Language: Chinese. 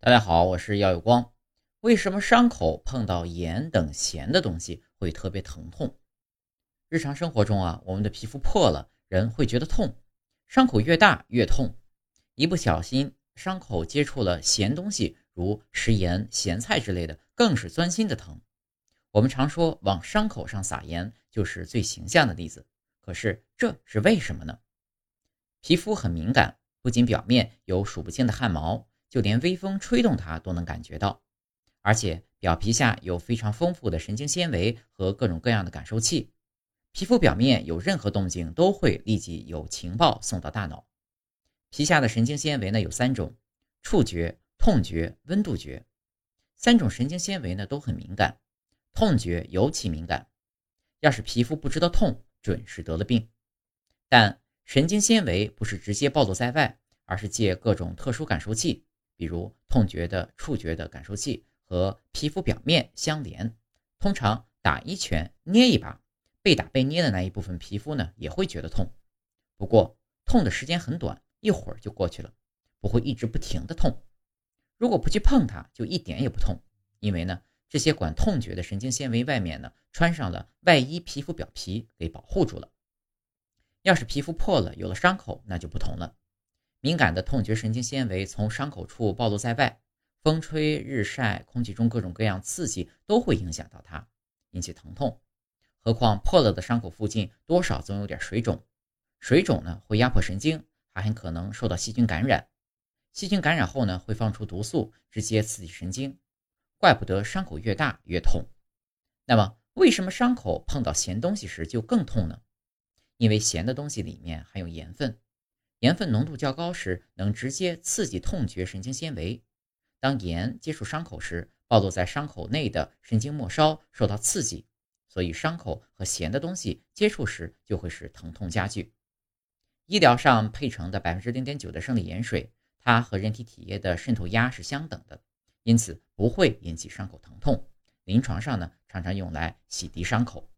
大家好，我是姚有光。为什么伤口碰到盐等咸的东西会特别疼痛？日常生活中啊，我们的皮肤破了，人会觉得痛，伤口越大越痛。一不小心，伤口接触了咸东西，如食盐、咸菜之类的，更是钻心的疼。我们常说往伤口上撒盐，就是最形象的例子。可是这是为什么呢？皮肤很敏感，不仅表面有数不清的汗毛。就连微风吹动它都能感觉到，而且表皮下有非常丰富的神经纤维和各种各样的感受器，皮肤表面有任何动静都会立即有情报送到大脑。皮下的神经纤维呢有三种：触觉、痛觉、温度觉。三种神经纤维呢都很敏感，痛觉尤其敏感。要是皮肤不知道痛，准是得了病。但神经纤维不是直接暴露在外，而是借各种特殊感受器。比如痛觉的触觉的感受器和皮肤表面相连，通常打一拳、捏一把，被打被捏的那一部分皮肤呢也会觉得痛。不过痛的时间很短，一会儿就过去了，不会一直不停的痛。如果不去碰它，就一点也不痛，因为呢这些管痛觉的神经纤维外面呢穿上了外衣皮肤表皮给保护住了。要是皮肤破了，有了伤口，那就不同了。敏感的痛觉神经纤维从伤口处暴露在外，风吹日晒、空气中各种各样刺激都会影响到它，引起疼痛。何况破了的伤口附近多少总有点水肿，水肿呢会压迫神经，还很可能受到细菌感染。细菌感染后呢会放出毒素，直接刺激神经。怪不得伤口越大越痛。那么为什么伤口碰到咸东西时就更痛呢？因为咸的东西里面含有盐分。盐分浓度较高时，能直接刺激痛觉神经纤维。当盐接触伤口时，暴露在伤口内的神经末梢受到刺激，所以伤口和咸的东西接触时就会使疼痛加剧。医疗上配成的百分之零点九的生理盐水，它和人体体液的渗透压是相等的，因此不会引起伤口疼痛。临床上呢，常常用来洗涤伤口。